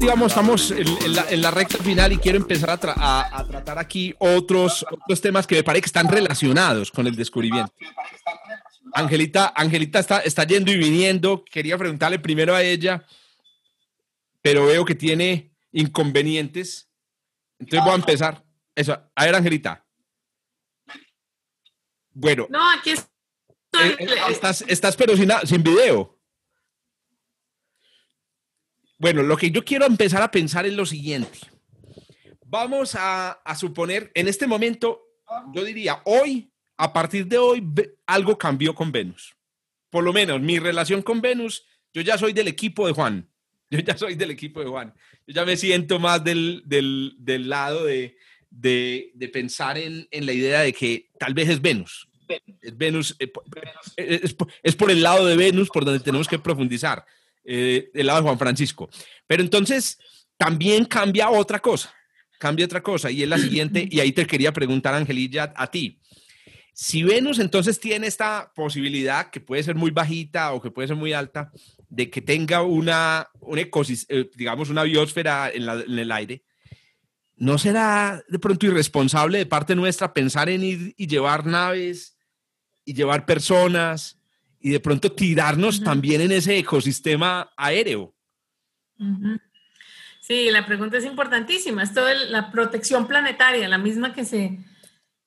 digamos, estamos en, la, recta final y quiero empezar a, tratar aquí otros, otros temas que me parece que están relacionados con el descubrimiento. Angelita, Angelita está, está yendo y viniendo. Quería preguntarle primero a ella, pero veo que tiene inconvenientes. Entonces voy a empezar. Eso. A ver, Angelita. Bueno. No, aquí estoy. Eh, estás, estás pero sin, sin video. Bueno, lo que yo quiero empezar a pensar es lo siguiente. Vamos a, suponer, en este momento, yo diría, hoy, a partir de hoy, algo cambió con Venus. Por lo menos mi relación con Venus, yo ya soy del equipo de Juan. Yo ya soy del equipo de Juan. Yo ya me siento más del, lado de, pensar en, la idea de que tal vez es Venus. Es Venus, eh, es por el lado de Venus por donde tenemos que profundizar eh, del lado de Juan Francisco. Pero entonces también cambia otra cosa, cambia otra cosa, y es la siguiente, y ahí te quería preguntar, Angelilla, a ti. Si Venus entonces tiene esta posibilidad, que puede ser muy bajita o que puede ser muy alta, de que tenga una, un eh, digamos, una biosfera en, en, el aire, ¿no será de pronto irresponsable de parte nuestra pensar en ir y llevar naves y llevar personas y de pronto tirarnos también en ese ecosistema aéreo. Sí, la pregunta es importantísima. Es toda la protección planetaria, la misma que se,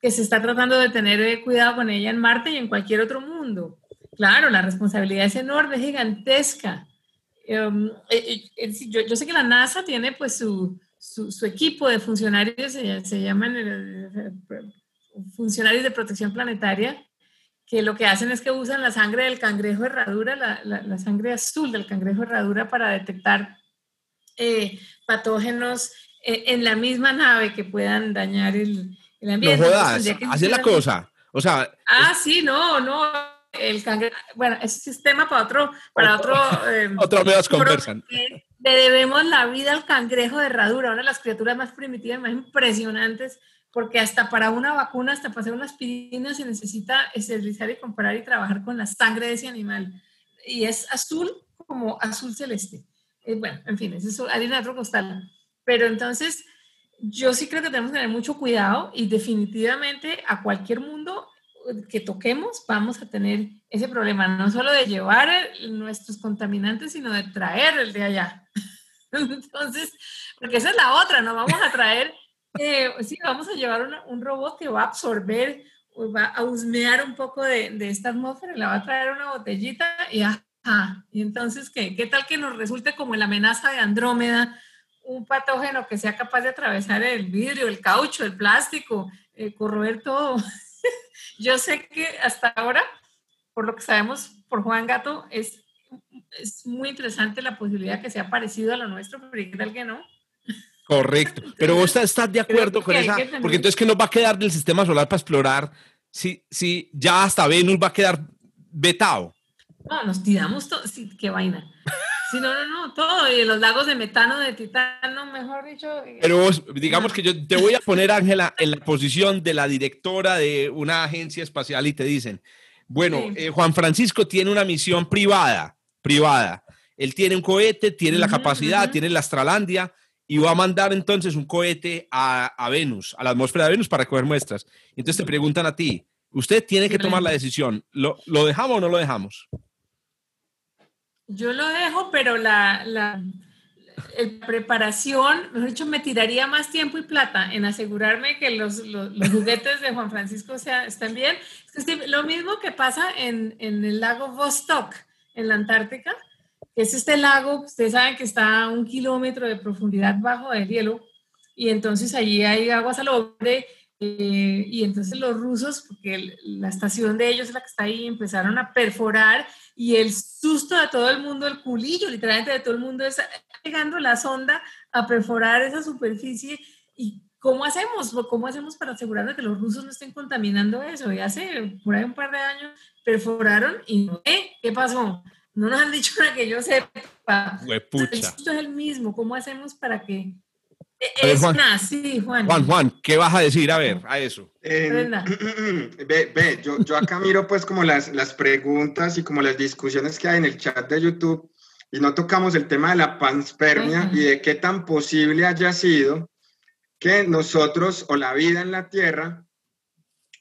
que se está tratando de tener eh, cuidado con ella en Marte y en cualquier otro mundo. Claro, la responsabilidad es enorme, gigantesca. Em, eh, eh, yo, yo, sé que la NASA tiene pues su, su, equipo de funcionarios, se, se llaman funcionarios de protección planetaria, que lo que hacen es que usan la sangre del cangrejo herradura, la, la, sangre azul del cangrejo herradura para detectar eh, patógenos eh, en la misma nave que puedan dañar el, el ambiente. No jodas, así es la cosa. O sea, ah, sí, no, no. El cangrejo, bueno, ese sistema para otro, para otro. Eh, otro conversan. Le debemos la vida al cangrejo de herradura, una de las criaturas más primitivas, más impresionantes porque hasta para una vacuna, hasta para hacer una aspirina, se necesita esterilizar y comparar y trabajar con la sangre de ese animal. Y es azul como azul celeste. Eh, bueno, en fin, es harina de costal. Pero entonces, yo sí creo que tenemos que tener mucho cuidado y definitivamente a cualquier mundo que toquemos vamos a tener ese problema, no solo de llevar nuestros contaminantes, sino de traer el de allá. Entonces, porque esa es la otra, no vamos a traer eh, sí, vamos a llevar un robot que va a absorber, va a husmear un poco de, esta atmósfera, le va a traer una botellita y ajá. Y entonces, ¿qué? ¿Qué tal que nos resulte como la amenaza de Andrómeda, un patógeno que sea capaz de atravesar el vidrio, el caucho, el plástico, eh, corroer todo? Yo sé que hasta ahora, por lo que sabemos por Juan Gato, es, muy interesante la posibilidad que sea parecido a lo nuestro, pero ¿qué tal que no? Correcto. Pero vos estás de acuerdo con esa, porque entonces ¿qué nos va a quedar del sistema solar para explorar si, si ya hasta Venus va a quedar vetado? No, nos tiramos todo, sí, qué vaina. Sí, no, no, no, todo, y los lagos de metano, de titano, mejor dicho. Pero vos, digamos que yo te voy a poner, Ángela, en la posición de la directora de una agencia espacial y te dicen, bueno, eh, Juan Francisco tiene una misión privada, privada. Él tiene un cohete, tiene la capacidad, tiene la Astralandia, y va a mandar entonces un cohete a, Venus, a la atmósfera de Venus para coger muestras. Entonces te preguntan a ti, usted tiene que tomar la decisión, ¿lo, dejamos o no lo dejamos? Yo lo dejo, pero la, la, preparación, mejor dicho, me tiraría más tiempo y plata en asegurarme que los, juguetes de Juan Francisco sea, estén bien. Es lo mismo que pasa en, en el lago Vostok, en la Antártica es este lago, ustedes saben que está a un kilómetro de profundidad bajo el hielo, y entonces allí hay agua salobre, eh, y entonces los rusos, porque la estación de ellos es la que está ahí, empezaron a perforar y el susto de todo el mundo, el culillo literalmente de todo el mundo es llegando la sonda a perforar esa superficie y ¿cómo hacemos? ¿Cómo hacemos para asegurarnos que los rusos no estén contaminando eso? Y hace por ahí un par de años perforaron y ¿eh? ¿qué pasó? No nos han dicho para que yo sepa. Esto es el mismo. ¿Cómo hacemos para que es Juan, sí, Juan. Juan, Juan, ¿qué vas a decir? A ver, a eso. ve, ve, yo, yo acá miro pues como las, las preguntas y como las discusiones que hay en el chat de YouTube y no tocamos el tema de la panspermia y de qué tan posible haya sido que nosotros o la vida en la Tierra,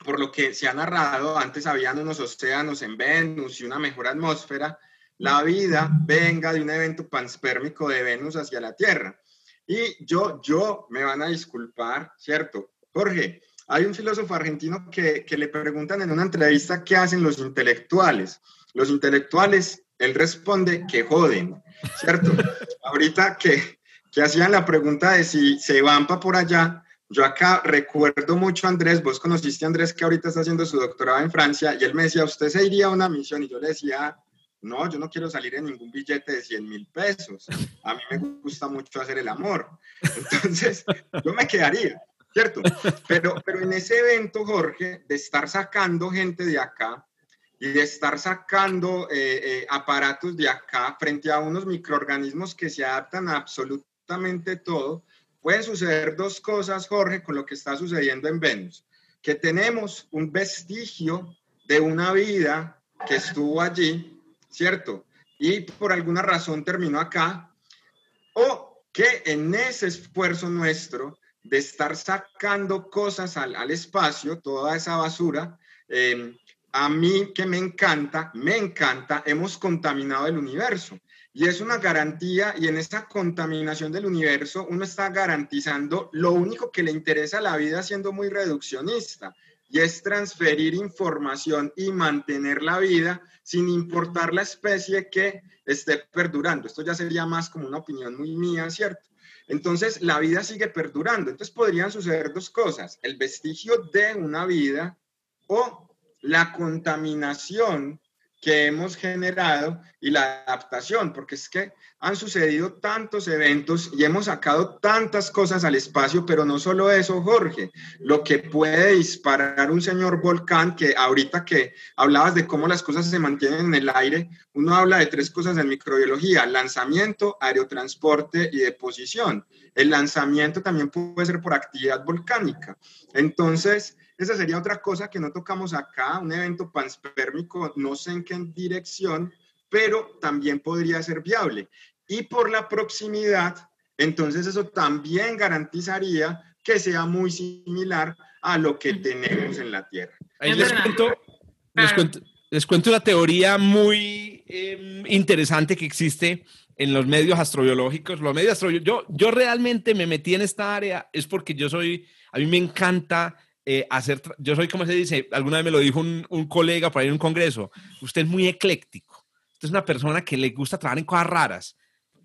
por lo que se ha narrado, antes habían unos océanos en Venus y una mejor atmósfera, la vida venga de un evento panspérmico de Venus hacia la Tierra. Y yo, yo, me van a disculpar, ¿cierto? Jorge, hay un filósofo argentino que, que le preguntan en una entrevista qué hacen los intelectuales. Los intelectuales, él responde que joden, ¿cierto? Ahorita que, que hacían la pregunta de si se van para por allá, yo acá recuerdo mucho a Andrés, vos conociste a Andrés que ahorita está haciendo su doctorado en Francia y él me decía, usted se iría a una misión y yo le decía, no, yo no quiero salir en ningún billete de 100 mil pesos. A mí me gusta mucho hacer el amor. Entonces, yo me quedaría, ¿cierto? Pero, pero en ese evento, Jorge, de estar sacando gente de acá y de estar sacando eh, eh, aparatos de acá frente a unos microorganismos que se adaptan a absolutamente todo, pueden suceder dos cosas, Jorge, con lo que está sucediendo en Venus. Que tenemos un vestigio de una vida que estuvo allí, ¿cierto? Y por alguna razón terminó acá, o que en ese esfuerzo nuestro de estar sacando cosas al, espacio, toda esa basura, em, a mí que me encanta, me encanta, hemos contaminado el universo. Y es una garantía, y en esta contaminación del universo uno está garantizando lo único que le interesa a la vida siendo muy reduccionista, y es transferir información y mantener la vida sin importar la especie que esté perdurando. Esto ya sería más como una opinión muy mía, ¿cierto? Entonces, la vida sigue perdurando. Entonces, podrían suceder dos cosas, el vestigio de una vida o la contaminación que hemos generado y la adaptación, porque es que han sucedido tantos eventos y hemos sacado tantas cosas al espacio, pero no solo eso, Jorge, lo que puede disparar un señor volcán, que ahorita que hablabas de cómo las cosas se mantienen en el aire, uno habla de tres cosas en microbiología, lanzamiento, aerotransporte y deposición. El lanzamiento también puede ser por actividad volcánica. Entonces, esa sería otra cosa que no tocamos acá, un evento panspérmico, no sé en qué dirección, pero también podría ser viable. Y por la proximidad, entonces eso también garantizaría que sea muy similar a lo que tenemos en la Tierra. Ahí les cuento, les cuento, una teoría muy em, interesante que existe en los medios astrobiológicos. Los medios yo, yo realmente me metí en esta área es porque yo soy, a mí me encanta eh, hacer, yo soy como se dice, alguna vez me lo dijo un, un colega para ir a un congreso, usted es muy ecléctico, usted es una persona que le gusta trabajar en cosas raras.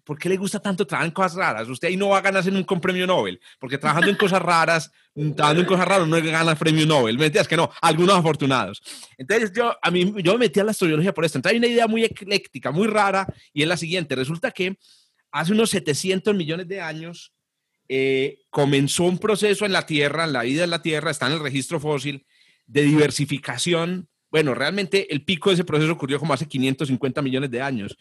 ¿Por qué le gusta tanto trabajar en cosas raras? Usted ahí no va a ganarse un premio Nobel, porque trabajando en cosas raras, trabajando en cosas raras no gana premio Nobel. ¿Me entiendes? Que no, algunos afortunados. Entonces yo, a mí, yo me metí a la astrología por esto. Entonces hay una idea muy ecléctica, muy rara, y es la siguiente. Resulta que hace unos 700 millones de años, eh, comenzó un proceso en la Tierra, en la vida de la Tierra, está en el registro fósil, de diversificación. Bueno, realmente el pico de ese proceso ocurrió como hace 550 millones de años,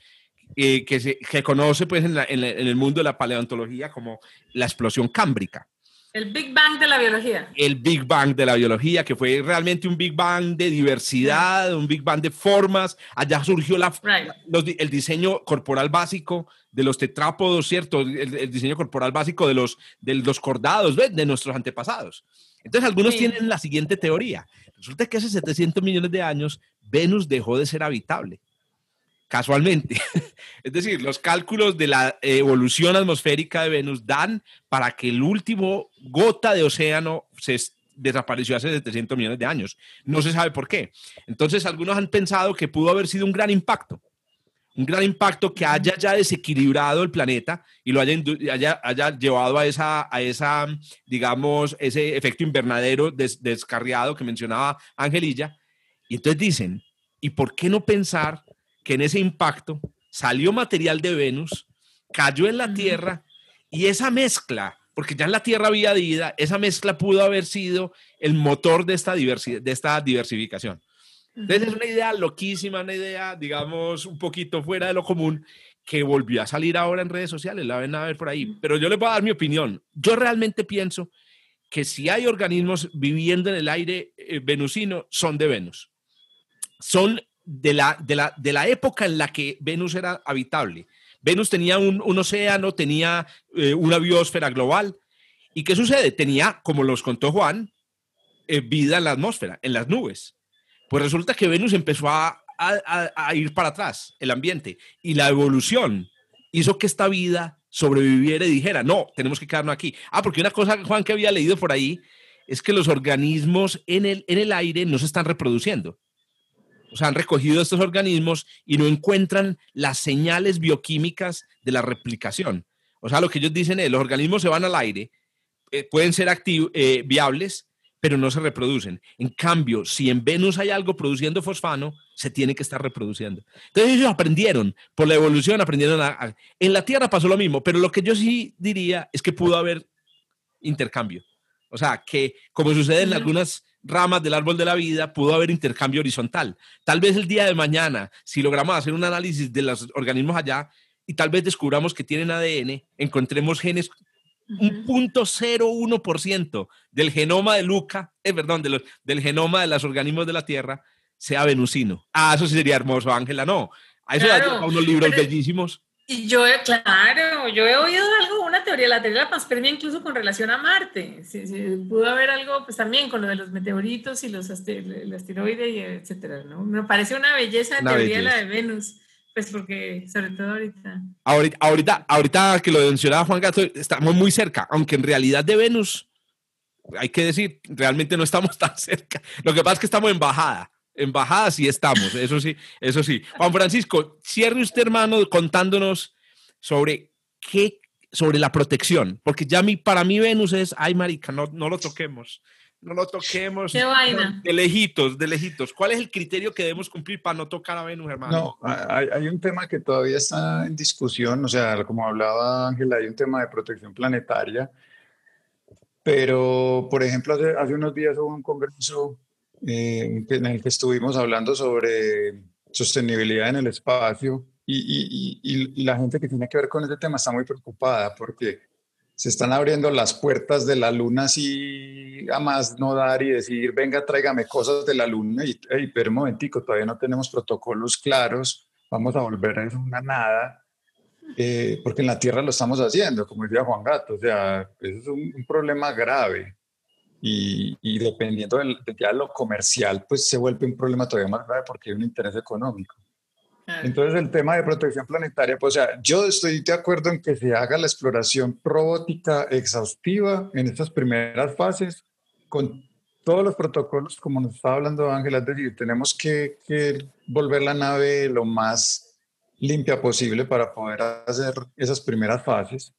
eh, que se conoce pues en, en, el mundo de la paleontología como la explosión cámbrica. El Big Bang de la biología. El Big Bang de la biología, que fue realmente un Big Bang de diversidad, un Big Bang de formas. Allá surgió la, el diseño corporal básico de los tetrápodos, ¿cierto? El, diseño corporal básico de los, de los cordados, ¿ves? De nuestros antepasados. Entonces, algunos tienen la siguiente teoría. Resulta que hace 700 millones de años, Venus dejó de ser habitable casualmente. es decir, los cálculos de la evolución atmosférica de Venus dan para que el último gota de océano se desapareció hace 700 millones de años. No se sabe por qué. Entonces, algunos han pensado que pudo haber sido un gran impacto. Un gran impacto que haya ya desequilibrado el planeta y lo haya, haya, llevado a esa, a esa, digamos, ese efecto invernadero descarriado que mencionaba Angelilla. Y entonces dicen, ¿y por qué no pensar que en ese impacto salió material de Venus, cayó en la Tierra y esa mezcla, porque ya en la Tierra había vida, esa mezcla pudo haber sido el motor de esta, diversidad, de esta diversificación. Entonces es una idea loquísima, una idea, digamos, un poquito fuera de lo común, que volvió a salir ahora en redes sociales, la ven a ver por ahí. Pero yo les voy a dar mi opinión. Yo realmente pienso que si hay organismos viviendo en el aire eh, venusino, son de Venus. Son de la, de, la, de la época en la que Venus era habitable. Venus tenía un, océano, tenía eh, una biosfera global. ¿Y qué sucede? Tenía, como los contó Juan, eh, vida en la atmósfera, en las nubes. Pues resulta que Venus empezó a, ir para atrás, el ambiente, y la evolución hizo que esta vida sobreviviera y dijera, no, tenemos que quedarnos aquí. Ah, porque una cosa, Juan, que había leído por ahí, es que los organismos en el, en el aire no se están reproduciendo. O sea, han recogido estos organismos y no encuentran las señales bioquímicas de la replicación. O sea, lo que ellos dicen es, los organismos se van al aire, eh, pueden ser eh, viables, pero no se reproducen. En cambio, si en Venus hay algo produciendo fosfano, se tiene que estar reproduciendo. Entonces ellos aprendieron, por la evolución aprendieron a, En la Tierra pasó lo mismo, pero lo que yo sí diría es que pudo haber intercambio. O sea, que como sucede en algunas ramas del árbol de la vida, pudo haber intercambio horizontal. Tal vez el día de mañana, si logramos hacer un análisis de los organismos allá y tal vez descubramos que tienen ADN, encontremos genes un punto ciento del genoma de Luca, eh, perdón, del genoma de los organismos de la Tierra sea venusino. Ah, eso sí sería hermoso, Ángela, no. A eso claro, unos libros bellísimos. Y yo, claro, yo he oído algo, una teoría, la teoría de la panspermia incluso con relación a Marte. pudo haber algo, pues también con lo de los meteoritos y los asteroides, y etcétera, ¿no? Me parece una belleza de teoría la de Venus. Pues porque, sobre todo ahorita. Ahorita, ahorita, que lo mencionaba Juan Gato, estamos muy cerca, aunque en realidad de Venus, hay que decir, realmente no estamos tan cerca. Lo que pasa es que estamos en bajada. En bajada sí estamos, eso sí, eso sí. Juan Francisco, cierre usted, hermano, contándonos sobre qué, sobre la protección, porque ya mi, para mí Venus es, ay, marica, no, no lo toquemos no lo toquemos. Qué vaina. De lejitos, de lejitos. ¿Cuál es el criterio que debemos cumplir para no tocar a Venus, hermano? No, hay, hay, un tema que todavía está en discusión, o sea, como hablaba Ángela, hay un tema de protección planetaria, pero, por ejemplo, hace, hace unos días hubo un congreso eh, en el que estuvimos hablando sobre sostenibilidad en el espacio y, y, y la gente que tiene que ver con ese tema está muy preocupada porque se están abriendo las puertas de la luna así a más no dar y decir, venga, tráigame cosas de la luna. Y, pero un momentico, todavía no tenemos protocolos claros, vamos a volver a eso una nada, eh, porque en la Tierra lo estamos haciendo, como decía Juan Gato, o sea, eso es un, problema grave. Y, y dependiendo de ya lo comercial, pues se vuelve un problema todavía más grave porque hay un interés económico. Entonces el tema de protección planetaria, pues o sea, yo estoy de acuerdo en que se haga la exploración robótica exhaustiva en estas primeras fases con todos los protocolos, como nos estaba hablando Ángela, es decir, tenemos que, que, volver la nave lo más limpia posible para poder hacer esas primeras fases,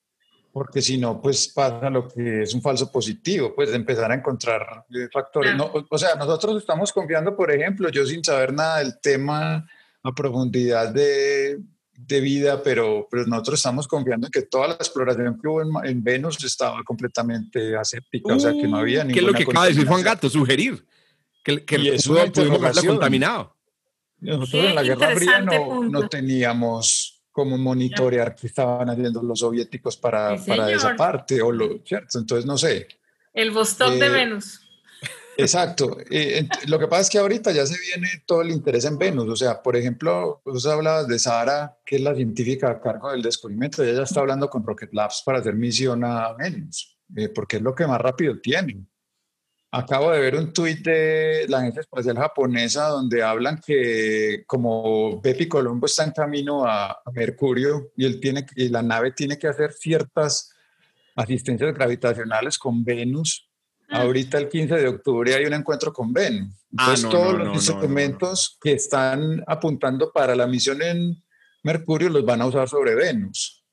porque si no, pues pasa lo que es un falso positivo, pues de empezar a encontrar factores. No, o sea, nosotros estamos confiando, por ejemplo, yo sin saber nada del tema a profundidad de, de vida, pero, pero nosotros estamos confiando en que toda la exploración que hubo en, Venus estaba completamente aséptica, o sea, que no había ninguna ¿Qué es lo que acaba de decir Juan Gato? Sugerir que, que y eso pudimos contaminado. Nosotros en la Guerra Fría no, no, teníamos cómo monitorear qué estaban haciendo los soviéticos para, para esa parte, o lo, ¿cierto? Entonces, no sé. El Vostok de eh, Venus. Exacto. Eh, lo que pasa es que ahorita ya se viene todo el interés en Venus. O sea, por ejemplo, vos hablabas de Sara, que es la científica a cargo del descubrimiento. Ella ya está hablando con Rocket Labs para hacer misión a Venus, eh, porque es lo que más rápido tienen. Acabo de ver un tuit de la Agencia Espacial Japonesa donde hablan que como Bepi Colombo está en camino a, Mercurio y, él tiene, y la nave tiene que hacer ciertas asistencias gravitacionales con Venus Ahorita el 15 de octubre hay un encuentro con Venus. Ah, Entonces todos los instrumentos que están apuntando para la misión en Mercurio los van a usar sobre Venus.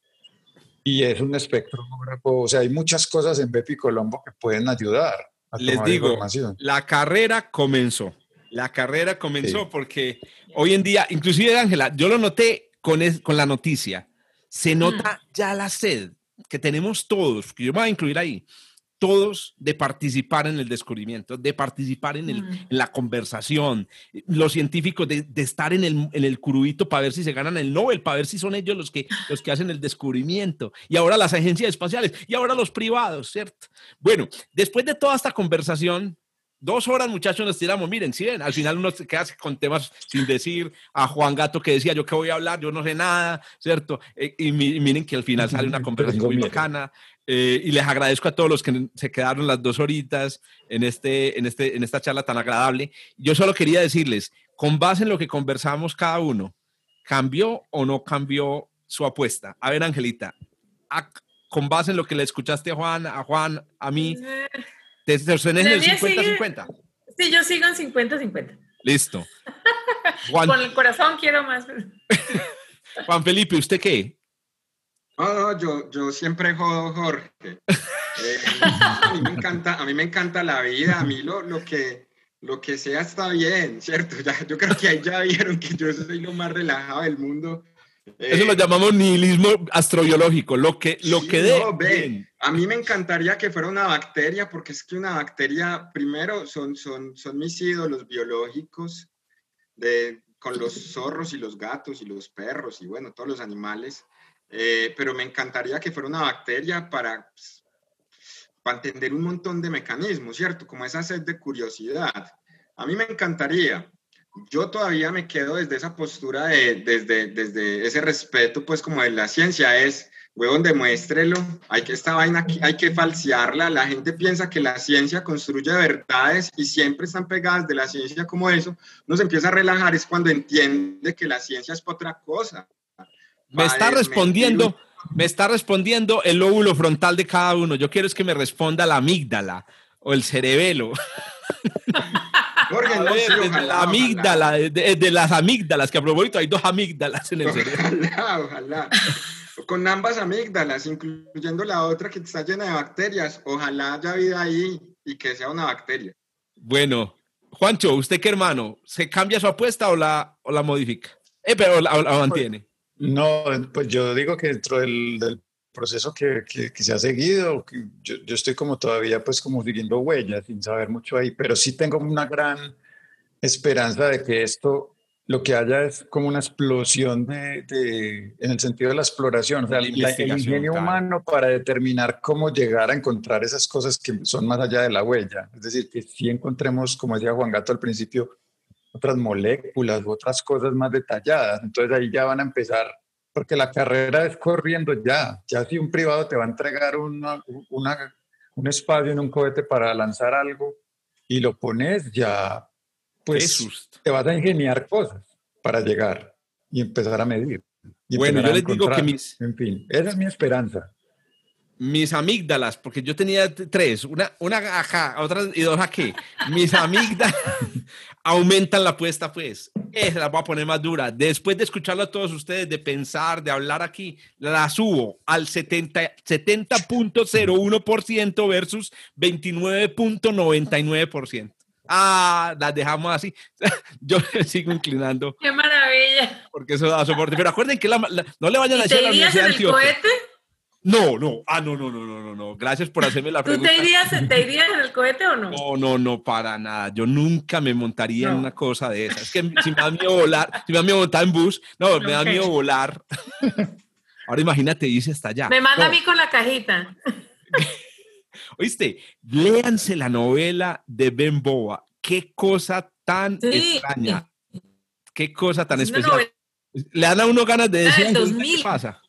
Y es un espectro, o sea, hay muchas cosas en Bepi Colombo que pueden ayudar. Les digo, la carrera comenzó. La carrera comenzó porque hoy en día, inclusive Ángela, yo lo noté con, con la noticia, se nota ya la sed que tenemos todos, que yo me voy a incluir ahí, todos de participar en el descubrimiento, de participar en, el, Mm. en la conversación, los científicos de, de estar en el, en el curubito para ver si se ganan el Nobel, para ver si son ellos los que, los que hacen el descubrimiento, y ahora las agencias espaciales, y ahora los privados, ¿cierto? Bueno, después de toda esta conversación, dos horas muchachos nos tiramos, miren, si ven, al final uno se queda con temas sin decir, a Juan Gato que decía, yo qué voy a hablar, yo no sé nada, ¿cierto? Eh, y, mi- miren que al final sale una conversación muy bacana. Eh, y les agradezco a todos los que se quedaron las dos horitas en, este, en, este, en esta charla tan agradable. Yo solo quería decirles, con base en lo que conversamos cada uno, ¿cambió o no cambió su apuesta? A ver, Angelita, a- con base en lo que le escuchaste a Juan, a Juan, a mí, ¿te sostenés en el La mía sigue- 50-50? Sí, yo sigo en 50-50. Listo. Juan, Con el corazón quiero más. Juan Felipe, ¿usted qué? No, no, yo, yo siempre jodo, Jorge. Eh, a, mí me encanta, a mí me encanta la vida, a mí lo, lo, que, lo que sea está bien, ¿cierto? Ya, yo creo que ahí ya vieron que yo soy lo más relajado del mundo. Eso Eh, lo llamamos nihilismo astrobiológico, lo que, lo Sí, que dé. no, ve, bien. A mí me encantaría que fuera una bacteria, porque es que una bacteria, primero, son, son, son mis ídolos biológicos, de, con los zorros y los gatos y los perros y bueno, todos los animales. Eh, pero me encantaría que fuera una bacteria para, pues, para entender un montón de mecanismos, ¿cierto? Como esa sed de curiosidad. A mí me encantaría. Yo todavía me quedo desde esa postura, de, desde, desde ese respeto, pues como de la ciencia es, huevón, demuéstrelo, hay que esta vaina, aquí, hay que falsearla, la gente piensa que la ciencia construye verdades y siempre están pegadas de la ciencia como eso, uno se empieza a relajar es cuando entiende que la ciencia es para otra cosa. Me está respondiendo, me está respondiendo el lóbulo frontal de cada uno. Yo quiero es que me responda la amígdala o el cerebelo. Jorge, no, ver, sí, desde ojalá, la amígdala, ojalá. de, de las amígdalas, que a propósito hay dos amígdalas en el cerebro. Ojalá, ojalá. Con ambas amígdalas, incluyendo la otra que está llena de bacterias. Ojalá haya vida ahí y que sea una bacteria. Bueno, Juancho, ¿usted qué hermano? ¿Se cambia su apuesta o la, o la modifica? Eh, pero la, o la mantiene. No, pues yo digo que dentro del, del proceso que, que, que, se ha seguido, que yo, yo, estoy como todavía pues como siguiendo huellas sin saber mucho ahí, pero sí tengo una gran esperanza de que esto lo que haya es como una explosión de, de en el sentido de la exploración, o sea, la, el ingenio claro. humano para determinar cómo llegar a encontrar esas cosas que son más allá de la huella. Es decir, que si encontremos, como decía Juan Gato al principio, otras moléculas u otras cosas más detalladas. Entonces ahí ya van a empezar, porque la carrera es corriendo ya. Ya si un privado te va a entregar una, una, un espacio en un cohete para lanzar algo y lo pones, ya pues te vas a ingeniar cosas para llegar y empezar a medir. Y bueno, yo les digo que mis... En fin, esa es mi esperanza. Mis amígdalas, porque yo tenía tres, una, una acá, otra y dos aquí. Mis amígdalas aumentan la apuesta, pues. Esa la voy a poner más dura. Después de escucharlo a todos ustedes, de pensar, de hablar aquí, la subo al 70.01% 70 versus 29.99%. Ah, las dejamos así. Yo sigo inclinando. ¡Qué maravilla! Porque eso da soporte. Pero acuerden que la, la, no le vayan a decir a la Universidad en el cohete? No, no. Ah, no, no, no, no, no, no. Gracias por hacerme la pregunta. ¿Tú te irías, te irías en el cohete o no? No, no, no, para nada. Yo nunca me montaría no. en una cosa de esas. Es que si me da miedo volar, si me da miedo montar en bus, no, okay. me da miedo volar. Ahora imagínate, dice hasta allá. Me manda no. a mí con la cajita. Oíste, léanse la novela de Ben Boa. Qué cosa tan sí. extraña. Qué cosa tan es especial. Le dan a uno ganas de decir, ¿qué pasa?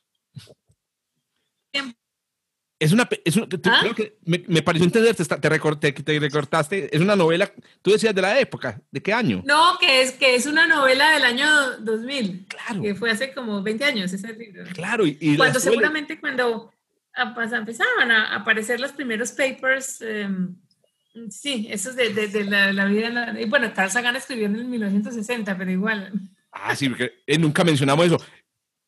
Es una, es una ¿Ah? creo que me, me, pareció entender, te, te, recorté, te, recortaste, es una novela, tú decías de la época, ¿de qué año? No, que es, que es una novela del año 2000, claro. que fue hace como 20 años ese libro. Claro, y, y cuando seguramente cuando empezaban a aparecer los primeros papers, eh, sí, esos de, de, de la, la, vida, la, y bueno, Carl Sagan escribió en el 1960, pero igual. Ah, sí, porque eh, nunca mencionamos eso.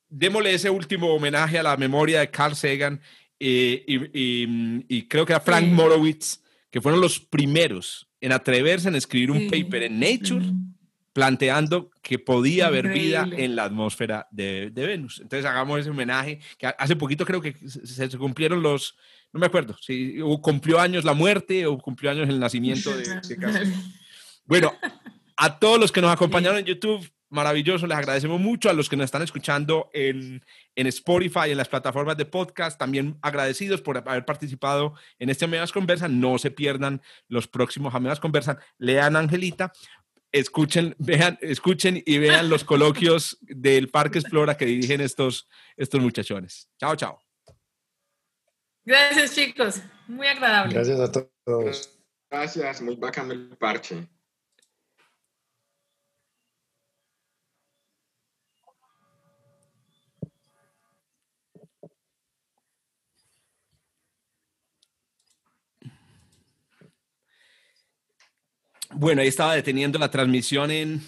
Démosle ese último homenaje a la memoria de Carl Sagan eh, y, y, y, creo que era Frank sí. Morowitz, que fueron los primeros en atreverse en escribir un Sí. paper en Nature Mm. planteando que podía haber vida en la atmósfera de, de Venus. Entonces hagamos ese homenaje, que ha- hace poquito creo que se, se cumplieron los, no me acuerdo, si o cumplió años la muerte o cumplió años el nacimiento de, de. Bueno, a todos los que nos acompañaron en YouTube, maravilloso, les agradecemos mucho. A los que nos están escuchando en, en Spotify, en las plataformas de podcast, también agradecidos por haber participado en este Amenas Conversan. No se pierdan los próximos Amenas Conversan. Lean Angelita, escuchen, vean, escuchen y vean los coloquios del Parque Explora que dirigen estos, estos muchachones. Chao, chao. Gracias, chicos. Muy agradable. Gracias a todos. Gracias, muy bacano el parche. Bueno, ahí estaba deteniendo la transmisión en,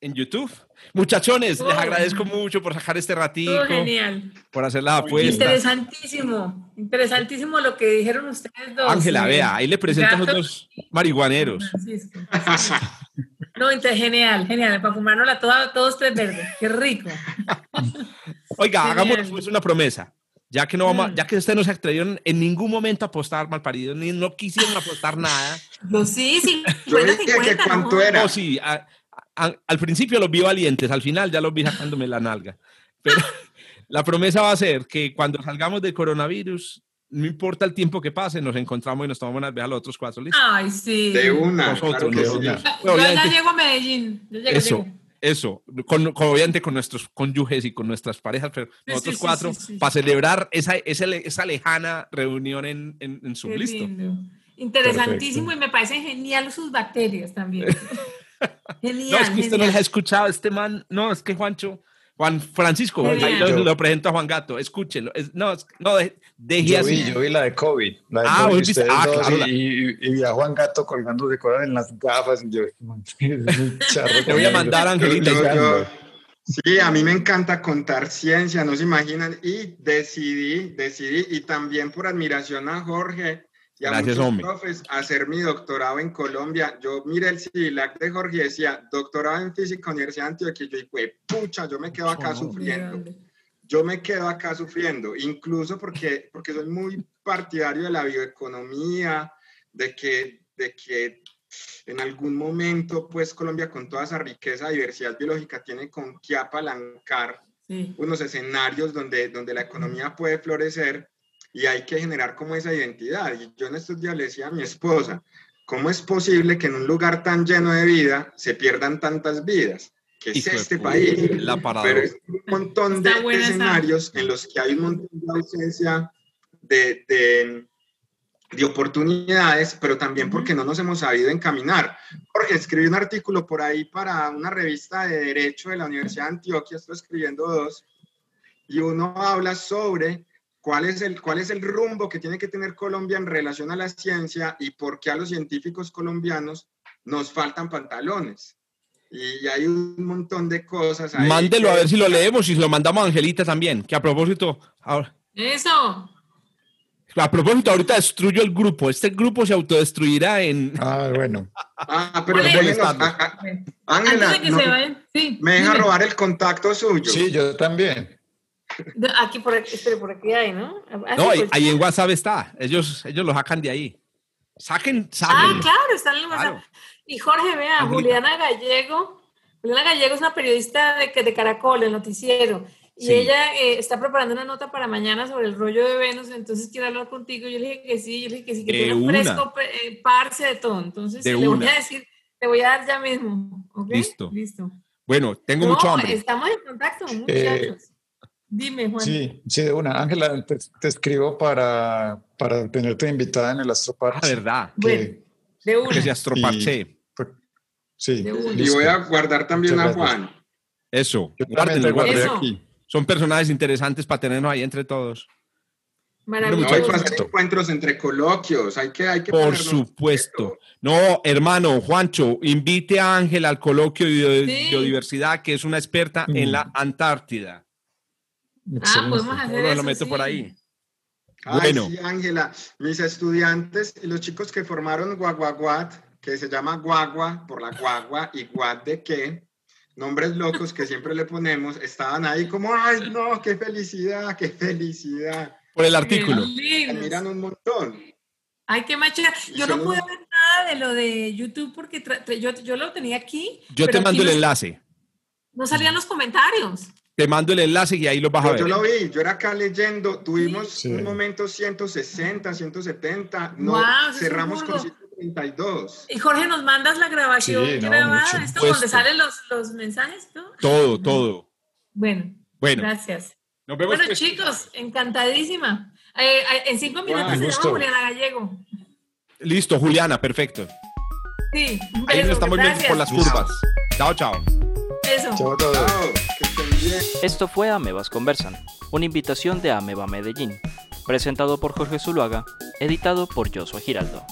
en YouTube. Muchachones, les agradezco mucho por sacar este ratito, genial. por hacer la apuesta. Interesantísimo. Interesantísimo lo que dijeron ustedes dos. Ángela, vea, ahí le Gato dos marihuaneros. Francisco. No, entonces, genial, genial. Para fumárnosla toda, todos tres verdes. Qué rico. Oiga, Genial. hagámonos pues una promesa. Ya que no vamos, Mm. ya que ustedes no se atrevieron en ningún momento a apostar malparidos, ni no quisieron apostar nada. No, sí, sí. Yo dije que cuánto era. No, sí, a- a- al principio los vi valientes, al final ya los vi sacándome la nalga. Pero la promesa va a ser que cuando salgamos del coronavirus, no importa el tiempo que pase, nos encontramos y nos tomamos unas veces a los otros cuatro, ¿listo? Ay, sí. De una, Nosotros, claro que sí. nosotros. Ya- Bueno, Yo ya llego a Medellín. Yo llego, Eso, llego. Eso, con, con- obviamente con nuestros cónyuges y con nuestras parejas, pero sí, nosotros sí, cuatro, sí, sí. para celebrar esa, esa, esa lejana reunión en, en, en Zoom, listo. Interesantísimo Perfecto. y me parecen genial sus bacterias también. Genial. No, es que usted no les ha escuchado, este man, no, es que Juancho, Juan Francisco, ahí lo, presento a Juan Gato, escúchelo, es- no, es- no, de- deje Yo así. vi, yo vi la de COVID. La de Ah, ah, claro, y, la- y- y vi a Juan Gato colgando de cosas en las gafas. Y yo, "Man, es muy charro Te voy a con mandar, eso". Angelita, yo- sí, a mí me encanta contar ciencia, no se imaginan. Y decidí, decidí, y también por admiración a Jorge y a Gracias, muchos hombre. profes, hacer mi doctorado en Colombia. Yo miré el CIVILAC de Jorge y decía, doctorado en física, Universidad de Antioquia. Y yo dije, pucha, yo me quedo acá no. sufriendo. ¿De dónde? yo me quedo acá sufriendo, incluso porque, porque soy muy partidario de la bioeconomía, de que, de que en algún momento, pues Colombia con toda esa riqueza, diversidad biológica, tiene con qué apalancar Sí. unos escenarios donde, donde la economía puede florecer y hay que generar como esa identidad. Y yo en estos días le decía a mi esposa, ¿cómo es posible que en un lugar tan lleno de vida se pierdan tantas vidas? ¿Qué es este país? La paradoja. Pero es un montón de esa. escenarios en los que hay un montón de ausencia de, de, de oportunidades, pero también porque no nos hemos sabido encaminar. Jorge, escribí un artículo por ahí para una revista de Derecho de la Universidad de Antioquia, estoy escribiendo dos, y uno habla sobre cuál es, el, cuál es el rumbo que tiene que tener Colombia en relación a la ciencia y por qué a los científicos colombianos nos faltan pantalones. Y hay un montón de cosas ahí. Mándelo a ver si lo leemos y se lo mandamos a Angelita también, que a propósito, ahora, Eso. a propósito, ahorita destruyo el grupo, este grupo se autodestruirá en... Ah, bueno. Ah, pero Ángela, de que no, se vayan. Sí. me deja dime. robar el contacto suyo. Sí, yo también. Aquí por aquí, espere, por aquí hay, ¿no? Ah, No, ahí, pues. ahí en WhatsApp está, ellos, ellos lo sacan de ahí. Saquen, Ah, saquen. claro, está en WhatsApp. Claro. Y Jorge, vea, Angelita. Juliana Gallego. Juliana Gallego es una periodista de, que- de Caracol, el noticiero. Y Sí. ella eh, está preparando una nota para mañana sobre el rollo de Venus, entonces quiere hablar contigo. Yo le dije que sí, yo le dije que sí, que tiene fresco eh, parce de todo. Entonces De le voy una. a decir, te voy a dar ya mismo. ¿ok? Listo. Listo. Bueno, tengo No, mucho hambre. Estamos en contacto, muchachos. Dime, Juan. Sí, sí, de una. Ángela, te, te escribo para, para tenerte invitada en el Ah, Astroparche. verdad. Bueno, de una. Que se astroparche. Sí, De una. Y voy a guardar también a gracias. Juan. Eso. Guárdenlo, guárdenlo. Eso. aquí. Son personajes interesantes para tenernos ahí entre todos. No hay Maravilloso. que hacer encuentros entre coloquios. Hay que, hay que Por supuesto. No, hermano, Juancho, invite a Ángela al coloquio de Sí. biodiversidad, que es una experta en Mm. la Antártida. Ah, podemos hacer Lo, eso. lo meto sí. por ahí. Ay, Bueno. sí, Ángela, mis estudiantes y los chicos que formaron Guaguaguat que se llama Guagua, por la guagua, y guad de qué, nombres locos que siempre le ponemos, estaban ahí como, ay, no, qué felicidad, qué felicidad. Por el artículo. Me miran un montón. Ay, qué macha. Yo no pude ver nada de lo de YouTube porque yo, yo, lo tenía aquí. Yo te mando el enlace. No salían los comentarios. Te mando el enlace y ahí lo vas a ver. Yo lo vi, yo era acá leyendo, tuvimos un momento 160, 170, no, cerramos con 132. Y Jorge, ¿nos mandas la grabación grabada? ¿Esto donde salen los, los mensajes? Todo, todo. Bueno, bueno. gracias. Nos vemos bueno, chicos, encantadísima. Eh, eh, en cinco minutos wow, tenemos Juliana Gallego. Listo, Juliana, perfecto. Sí, Ahí nos estamos viendo por las curvas. Chao, chao. Eso. Chao a todos. Esto fue Amebas Conversan, una invitación de Ameba Medellín, presentado por Jorge Zuluaga, editado por Josué Giraldo.